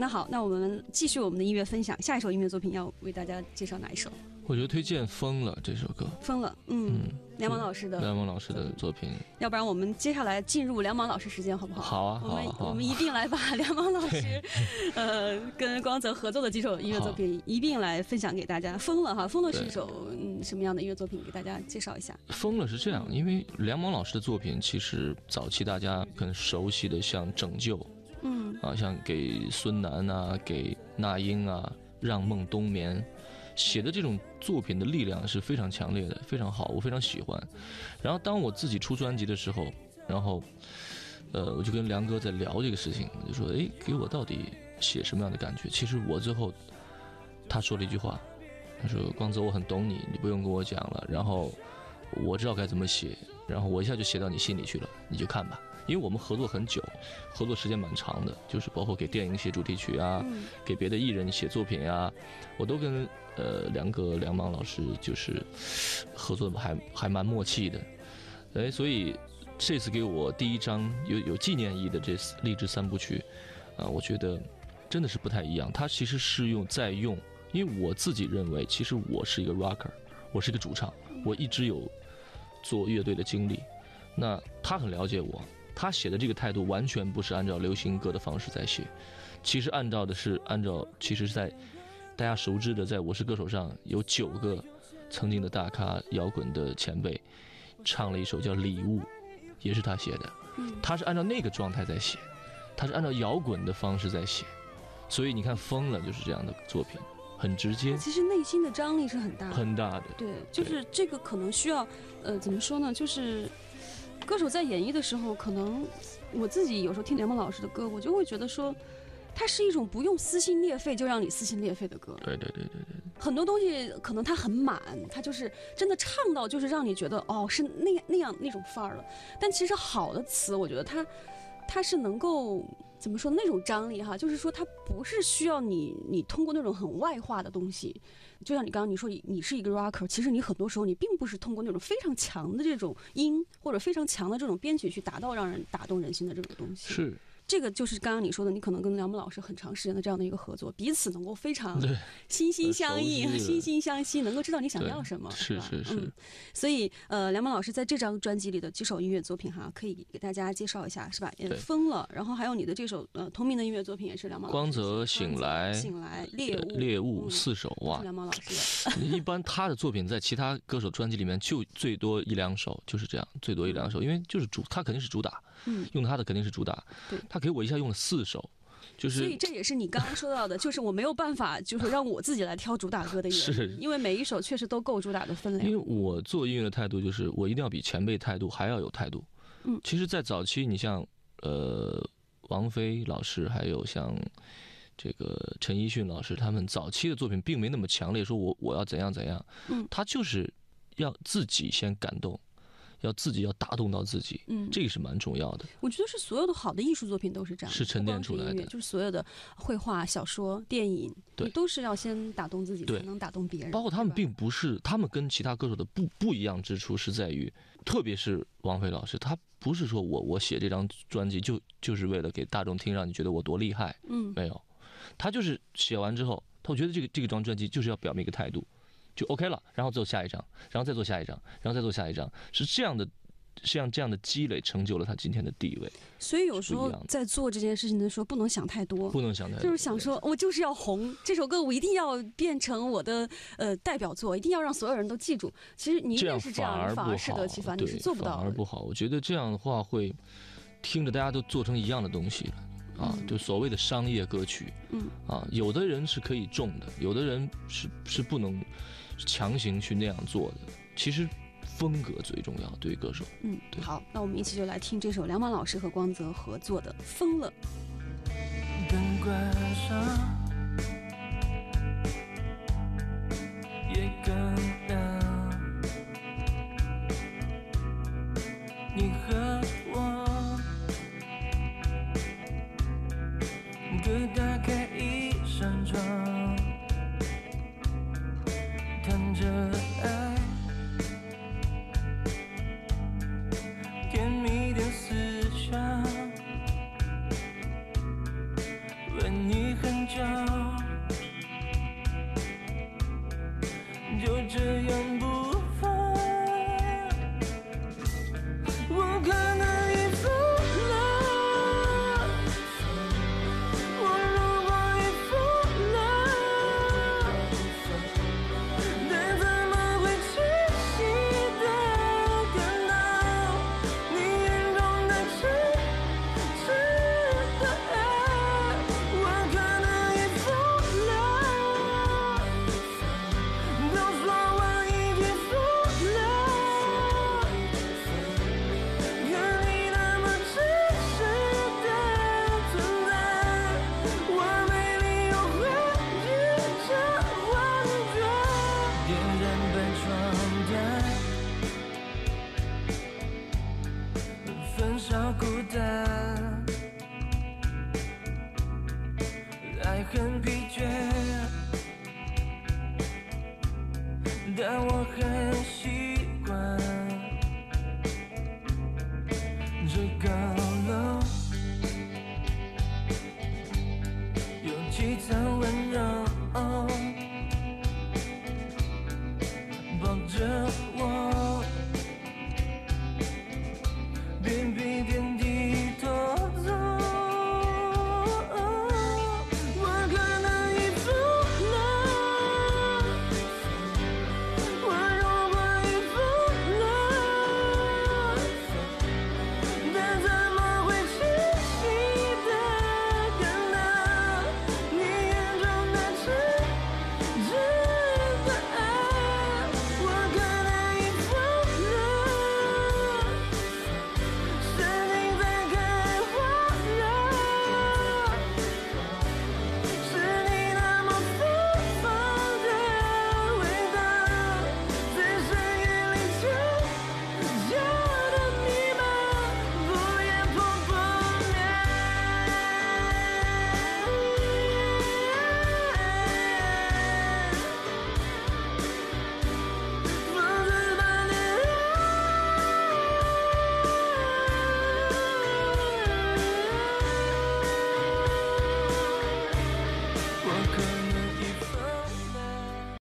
那好，那我们继续我们的音乐分享。下一首音乐作品要为大家介绍哪一首？我觉得推荐《疯了》这首歌，《疯了》。嗯，梁芒老师的。梁芒老师的作品。要不然我们接下来进入梁芒老师时间，好不好？好啊，我们我们一并来把梁芒老师，呃，跟光泽合作的几首音乐作品一并来分享给大家。《疯了》哈，《疯了》是一首嗯什么样的音乐作品？给大家介绍一下。《疯了》是这样，因为梁芒老师的作品其实早期大家很熟悉的，像《拯救》。嗯啊，像给孙楠啊，给那英啊，让梦冬眠，写的这种作品的力量是非常强烈的，非常好，我非常喜欢。然后当我自己出专辑的时候，然后，呃，我就跟梁哥在聊这个事情，我就说，哎，给我到底写什么样的感觉？其实我最后，他说了一句话，他说：“光泽，我很懂你，你不用跟我讲了。然后我知道该怎么写，然后我一下就写到你心里去了，你就看吧。”因为我们合作很久，合作时间蛮长的，就是包括给电影写主题曲啊，给别的艺人写作品啊，我都跟呃梁哥梁芒老师就是合作还还蛮默契的，哎，所以这次给我第一张有有纪念意义的这励志三部曲，啊，我觉得真的是不太一样。它其实是用在用，因为我自己认为，其实我是一个 rocker，我是一个主唱，我一直有做乐队的经历，那他很了解我。他写的这个态度完全不是按照流行歌的方式在写，其实按照的是按照，其实是在大家熟知的，在我是歌手上有九个曾经的大咖摇滚的前辈唱了一首叫《礼物》，也是他写的。他是按照那个状态在写，他是按照摇滚的方式在写，所以你看《疯了》就是这样的作品，很直接。其实内心的张力是很大，很大的。对，就是这个可能需要，呃，怎么说呢？就是。歌手在演绎的时候，可能我自己有时候听梁梦老师的歌，我就会觉得说，它是一种不用撕心裂肺就让你撕心裂肺的歌。对对对对对。很多东西可能它很满，它就是真的唱到就是让你觉得哦是那那样那种范儿了。但其实好的词，我觉得它它是能够。怎么说那种张力哈，就是说它不是需要你你通过那种很外化的东西，就像你刚刚你说你是一个 rocker，其实你很多时候你并不是通过那种非常强的这种音或者非常强的这种编曲去达到让人打动人心的这种东西。是。这个就是刚刚你说的，你可能跟梁木老师很长时间的这样的一个合作，彼此能够非常心心相印、心心相惜，能够知道你想要什么，是是是。所以，呃，梁木老师在这张专辑里的几首音乐作品哈，可以给大家介绍一下，是吧？也疯了，然后还有你的这首呃同名的音乐作品也是梁木。光泽醒来，醒来，猎物，猎物四首哇，梁木老师的。一般他的作品在其他歌手专辑里面就最多一两首，就是这样，最多一两首，因为就是主，他肯定是主打，嗯，用他的肯定是主打，对，他给我一下用了四。首，就是所以这也是你刚刚说到的，就是我没有办法，就是让我自己来挑主打歌的原因，因为每一首确实都够主打的分量。因为我做音乐的态度就是，我一定要比前辈态度还要有态度。嗯，其实，在早期，你像呃王菲老师，还有像这个陈奕迅老师，他们早期的作品并没那么强烈，说我我要怎样怎样。嗯，他就是要自己先感动。要自己要打动到自己，嗯，这个是蛮重要的。我觉得是所有的好的艺术作品都是这样，是沉淀出来的。就是所有的绘画、小说、电影，对，都是要先打动自己，才能打动别人。包括他们并不是，他们跟其他歌手的不不一样之处是在于，特别是王菲老师，他不是说我我写这张专辑就就是为了给大众听，让你觉得我多厉害，嗯，没有，他就是写完之后，他觉得这个这个张专辑就是要表明一个态度。就 OK 了，然后做下一张，然后再做下一张，然后再做下一张，是这样的，像这样的积累成就了他今天的地位。所以有时候在做这件事情的时候，不能想太多，不能想太多，就是想说我就是要红，这首歌我一定要变成我的呃代表作，一定要让所有人都记住。其实你越是这样，反而适得其反，你是做不到。反而不好，我觉得这样的话会听着大家都做成一样的东西了啊，就所谓的商业歌曲，嗯啊，有的人是可以种的，有的人是是不能。强行去那样做的，其实风格最重要，对于歌手。嗯，好，那我们一起就来听这首梁芒老师和光泽合作的《疯了》。灯关上，夜更亮，你和我各打开一扇窗。等你很久就这样少孤单爱很疲倦但我很习惯这个